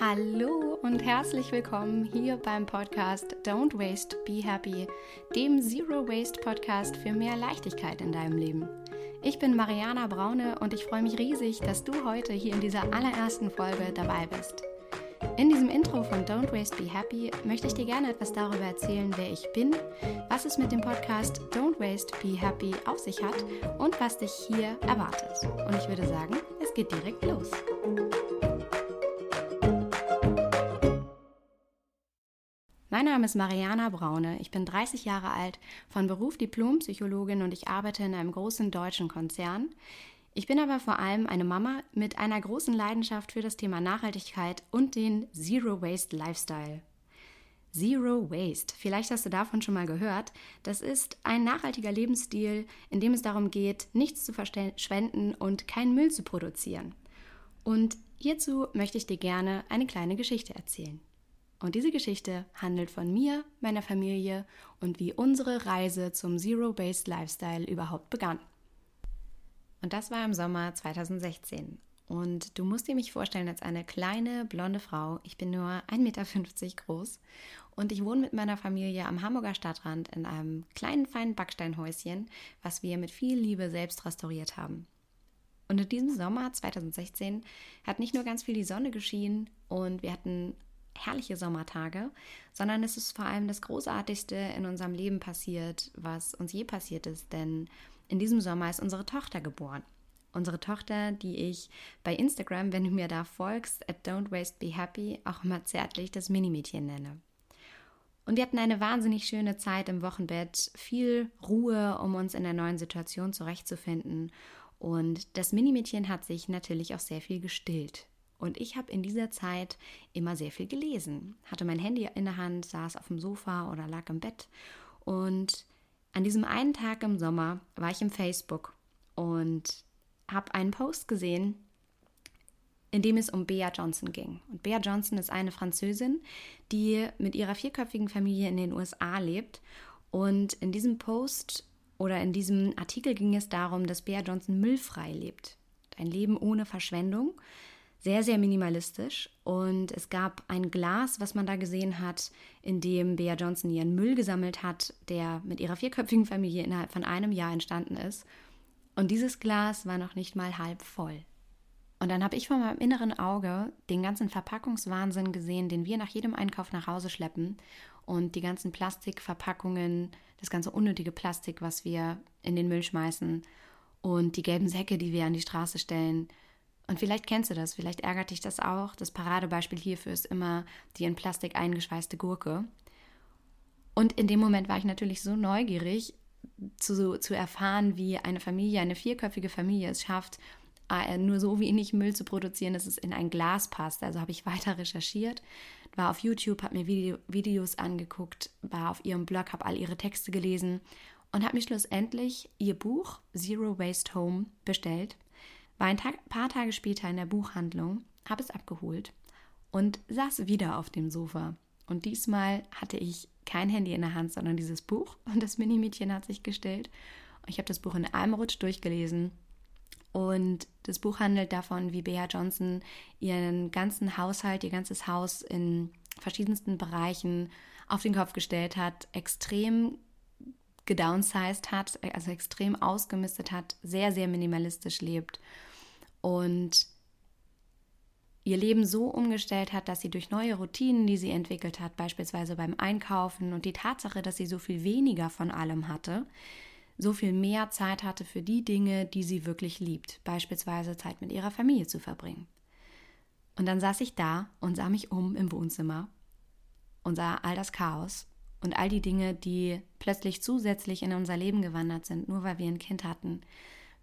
Hallo und herzlich willkommen hier beim Podcast Don't Waste, Be Happy, dem Zero Waste Podcast für mehr Leichtigkeit in deinem Leben. Ich bin Mariana Braune und ich freue mich riesig, dass du heute hier in dieser allerersten Folge dabei bist. In diesem Intro von Don't Waste Be Happy möchte ich dir gerne etwas darüber erzählen, wer ich bin, was es mit dem Podcast Don't Waste Be Happy auf sich hat und was dich hier erwartet. Und ich würde sagen, es geht direkt los. Mein Name ist Mariana Braune. Ich bin 30 Jahre alt, von Beruf Diplompsychologin und ich arbeite in einem großen deutschen Konzern. Ich bin aber vor allem eine Mama mit einer großen Leidenschaft für das Thema Nachhaltigkeit und den Zero Waste Lifestyle. Zero Waste, vielleicht hast du davon schon mal gehört, das ist ein nachhaltiger Lebensstil, in dem es darum geht, nichts zu verschwenden und keinen Müll zu produzieren. Und hierzu möchte ich dir gerne eine kleine Geschichte erzählen. Und diese Geschichte handelt von mir, meiner Familie und wie unsere Reise zum Zero-Based Lifestyle überhaupt begann. Und das war im Sommer 2016. Und du musst dir mich vorstellen als eine kleine, blonde Frau. Ich bin nur 1,50 Meter groß und ich wohne mit meiner Familie am Hamburger Stadtrand in einem kleinen, feinen Backsteinhäuschen, was wir mit viel Liebe selbst restauriert haben. Und in diesem Sommer 2016 hat nicht nur ganz viel die Sonne geschienen und wir hatten herrliche Sommertage, sondern es ist vor allem das Großartigste in unserem Leben passiert, was uns je passiert ist. Denn in diesem Sommer ist unsere Tochter geboren. Unsere Tochter, die ich bei Instagram, wenn du mir da folgst, at Don't Waste Be Happy, auch immer zärtlich das Minimädchen nenne. Und wir hatten eine wahnsinnig schöne Zeit im Wochenbett, viel Ruhe, um uns in der neuen Situation zurechtzufinden. Und das Minimädchen hat sich natürlich auch sehr viel gestillt. Und ich habe in dieser Zeit immer sehr viel gelesen, hatte mein Handy in der Hand, saß auf dem Sofa oder lag im Bett. Und an diesem einen Tag im Sommer war ich im Facebook und habe einen Post gesehen, in dem es um Bea Johnson ging. Und Bea Johnson ist eine Französin, die mit ihrer vierköpfigen Familie in den USA lebt. Und in diesem Post oder in diesem Artikel ging es darum, dass Bea Johnson müllfrei lebt. Ein Leben ohne Verschwendung sehr, sehr minimalistisch. Und es gab ein Glas, was man da gesehen hat, in dem Bea Johnson ihren Müll gesammelt hat, der mit ihrer vierköpfigen Familie innerhalb von einem Jahr entstanden ist. Und dieses Glas war noch nicht mal halb voll. Und dann habe ich vor meinem inneren Auge den ganzen Verpackungswahnsinn gesehen, den wir nach jedem Einkauf nach Hause schleppen und die ganzen Plastikverpackungen, das ganze unnötige Plastik, was wir in den Müll schmeißen und die gelben Säcke, die wir an die Straße stellen und vielleicht kennst du das, vielleicht ärgert dich das auch. Das Paradebeispiel hierfür ist immer die in Plastik eingeschweißte Gurke. Und in dem Moment war ich natürlich so neugierig zu, zu erfahren, wie eine Familie, eine vierköpfige Familie es schafft, äh, nur so wenig Müll zu produzieren, dass es in ein Glas passt. Also habe ich weiter recherchiert, war auf YouTube, habe mir Video, Videos angeguckt, war auf ihrem Blog, habe all ihre Texte gelesen und habe mir schlussendlich ihr Buch Zero Waste Home bestellt war ein Tag, paar Tage später in der Buchhandlung, habe es abgeholt und saß wieder auf dem Sofa. Und diesmal hatte ich kein Handy in der Hand, sondern dieses Buch. Und das Minimädchen hat sich gestellt. Ich habe das Buch in einem Rutsch durchgelesen. Und das Buch handelt davon, wie Bea Johnson ihren ganzen Haushalt, ihr ganzes Haus in verschiedensten Bereichen auf den Kopf gestellt hat, extrem gedownsized hat, also extrem ausgemistet hat, sehr, sehr minimalistisch lebt und ihr Leben so umgestellt hat, dass sie durch neue Routinen, die sie entwickelt hat, beispielsweise beim Einkaufen und die Tatsache, dass sie so viel weniger von allem hatte, so viel mehr Zeit hatte für die Dinge, die sie wirklich liebt, beispielsweise Zeit mit ihrer Familie zu verbringen. Und dann saß ich da und sah mich um im Wohnzimmer und sah all das Chaos und all die Dinge, die plötzlich zusätzlich in unser Leben gewandert sind, nur weil wir ein Kind hatten,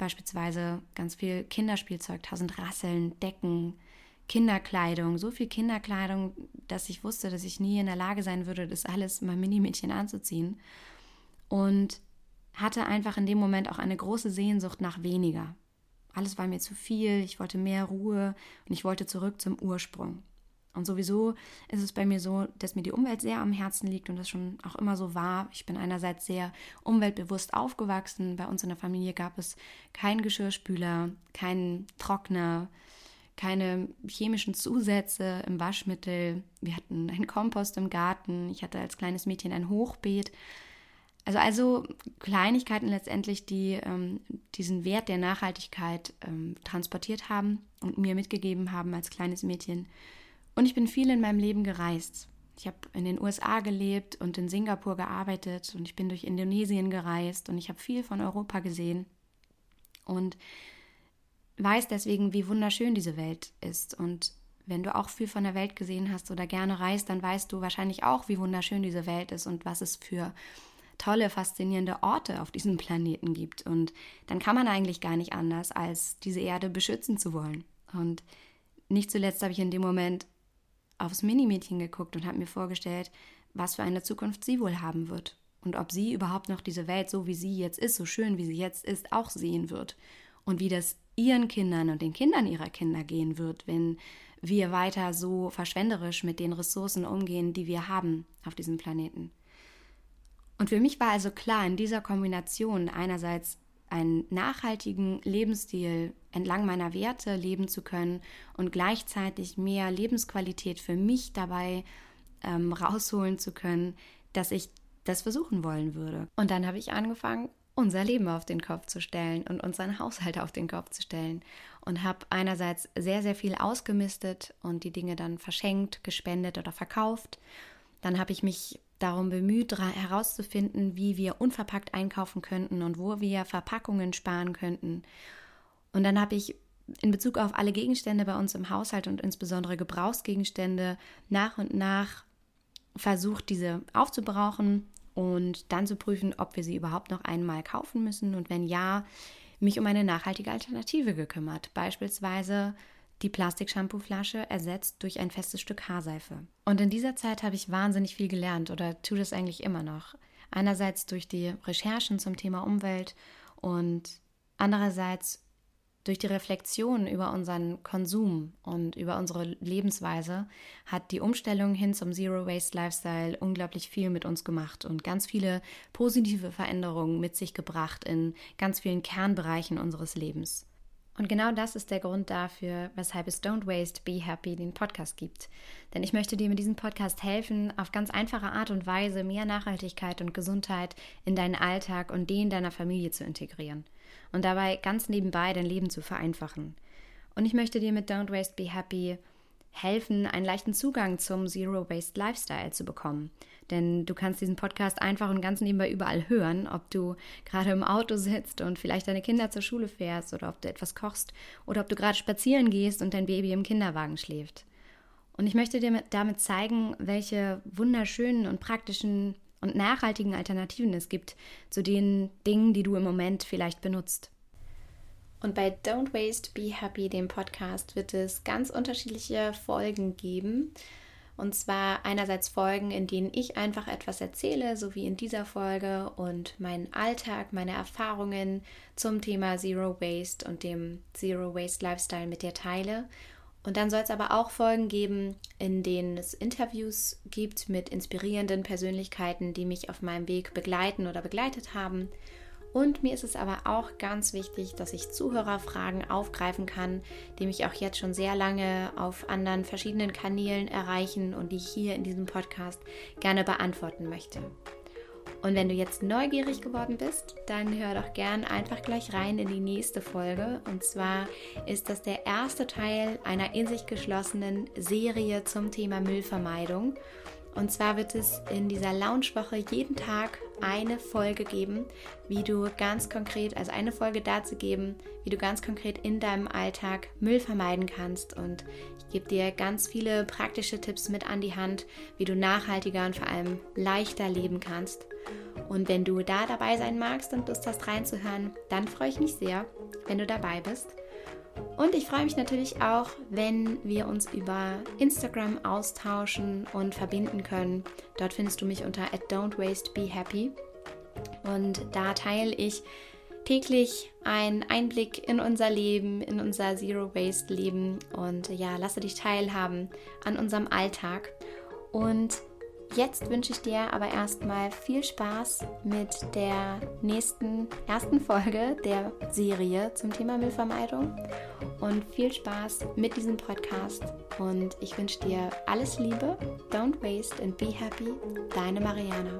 Beispielsweise ganz viel Kinderspielzeug, tausend Rasseln, Decken, Kinderkleidung, so viel Kinderkleidung, dass ich wusste, dass ich nie in der Lage sein würde, das alles mein Minimädchen anzuziehen. Und hatte einfach in dem Moment auch eine große Sehnsucht nach weniger. Alles war mir zu viel, ich wollte mehr Ruhe und ich wollte zurück zum Ursprung. Und sowieso ist es bei mir so, dass mir die Umwelt sehr am Herzen liegt und das schon auch immer so war. Ich bin einerseits sehr umweltbewusst aufgewachsen. Bei uns in der Familie gab es keinen Geschirrspüler, keinen Trockner, keine chemischen Zusätze im Waschmittel. Wir hatten einen Kompost im Garten. Ich hatte als kleines Mädchen ein Hochbeet. Also, also Kleinigkeiten letztendlich, die ähm, diesen Wert der Nachhaltigkeit ähm, transportiert haben und mir mitgegeben haben als kleines Mädchen. Und ich bin viel in meinem Leben gereist. Ich habe in den USA gelebt und in Singapur gearbeitet und ich bin durch Indonesien gereist und ich habe viel von Europa gesehen und weiß deswegen, wie wunderschön diese Welt ist. Und wenn du auch viel von der Welt gesehen hast oder gerne reist, dann weißt du wahrscheinlich auch, wie wunderschön diese Welt ist und was es für tolle, faszinierende Orte auf diesem Planeten gibt. Und dann kann man eigentlich gar nicht anders, als diese Erde beschützen zu wollen. Und nicht zuletzt habe ich in dem Moment aufs Minimädchen geguckt und habe mir vorgestellt, was für eine Zukunft sie wohl haben wird. Und ob sie überhaupt noch diese Welt, so wie sie jetzt ist, so schön wie sie jetzt ist, auch sehen wird. Und wie das ihren Kindern und den Kindern ihrer Kinder gehen wird, wenn wir weiter so verschwenderisch mit den Ressourcen umgehen, die wir haben auf diesem Planeten. Und für mich war also klar, in dieser Kombination einerseits einen nachhaltigen Lebensstil entlang meiner Werte leben zu können und gleichzeitig mehr Lebensqualität für mich dabei ähm, rausholen zu können, dass ich das versuchen wollen würde. Und dann habe ich angefangen, unser Leben auf den Kopf zu stellen und unseren Haushalt auf den Kopf zu stellen und habe einerseits sehr, sehr viel ausgemistet und die Dinge dann verschenkt, gespendet oder verkauft. Dann habe ich mich darum bemüht, herauszufinden, wie wir unverpackt einkaufen könnten und wo wir Verpackungen sparen könnten. Und dann habe ich in Bezug auf alle Gegenstände bei uns im Haushalt und insbesondere Gebrauchsgegenstände nach und nach versucht, diese aufzubrauchen und dann zu prüfen, ob wir sie überhaupt noch einmal kaufen müssen und wenn ja, mich um eine nachhaltige Alternative gekümmert. Beispielsweise die Plastik-Shampoo-Flasche ersetzt durch ein festes Stück Haarseife. Und in dieser Zeit habe ich wahnsinnig viel gelernt oder tue das eigentlich immer noch. Einerseits durch die Recherchen zum Thema Umwelt und andererseits durch die Reflexion über unseren Konsum und über unsere Lebensweise hat die Umstellung hin zum Zero Waste Lifestyle unglaublich viel mit uns gemacht und ganz viele positive Veränderungen mit sich gebracht in ganz vielen Kernbereichen unseres Lebens. Und genau das ist der Grund dafür, weshalb es Don't Waste, Be Happy den Podcast gibt. Denn ich möchte dir mit diesem Podcast helfen, auf ganz einfache Art und Weise mehr Nachhaltigkeit und Gesundheit in deinen Alltag und den deiner Familie zu integrieren. Und dabei ganz nebenbei dein Leben zu vereinfachen. Und ich möchte dir mit Don't Waste, Be Happy helfen, einen leichten Zugang zum Zero Waste Lifestyle zu bekommen. Denn du kannst diesen Podcast einfach und ganz nebenbei überall hören, ob du gerade im Auto sitzt und vielleicht deine Kinder zur Schule fährst oder ob du etwas kochst oder ob du gerade spazieren gehst und dein Baby im Kinderwagen schläft. Und ich möchte dir damit zeigen, welche wunderschönen und praktischen und nachhaltigen Alternativen es gibt zu den Dingen, die du im Moment vielleicht benutzt. Und bei Don't Waste, Be Happy, dem Podcast, wird es ganz unterschiedliche Folgen geben. Und zwar einerseits Folgen, in denen ich einfach etwas erzähle, so wie in dieser Folge, und meinen Alltag, meine Erfahrungen zum Thema Zero Waste und dem Zero Waste Lifestyle mit dir teile. Und dann soll es aber auch Folgen geben, in denen es Interviews gibt mit inspirierenden Persönlichkeiten, die mich auf meinem Weg begleiten oder begleitet haben. Und mir ist es aber auch ganz wichtig, dass ich Zuhörerfragen aufgreifen kann, die mich auch jetzt schon sehr lange auf anderen verschiedenen Kanälen erreichen und die ich hier in diesem Podcast gerne beantworten möchte. Und wenn du jetzt neugierig geworden bist, dann hör doch gern einfach gleich rein in die nächste Folge. Und zwar ist das der erste Teil einer in sich geschlossenen Serie zum Thema Müllvermeidung. Und zwar wird es in dieser Launchwoche jeden Tag eine Folge geben, wie du ganz konkret, also eine Folge dazu geben, wie du ganz konkret in deinem Alltag Müll vermeiden kannst. Und ich gebe dir ganz viele praktische Tipps mit an die Hand, wie du nachhaltiger und vor allem leichter leben kannst. Und wenn du da dabei sein magst und Lust hast reinzuhören, dann freue ich mich sehr, wenn du dabei bist. Und ich freue mich natürlich auch, wenn wir uns über Instagram austauschen und verbinden können. Dort findest du mich unter @don'twastebehappy und da teile ich täglich einen Einblick in unser Leben, in unser Zero Waste Leben und ja, lasse dich teilhaben an unserem Alltag. Und Jetzt wünsche ich dir aber erstmal viel Spaß mit der nächsten ersten Folge der Serie zum Thema Müllvermeidung und viel Spaß mit diesem Podcast. Und ich wünsche dir alles Liebe, don't waste and be happy. Deine Mariana.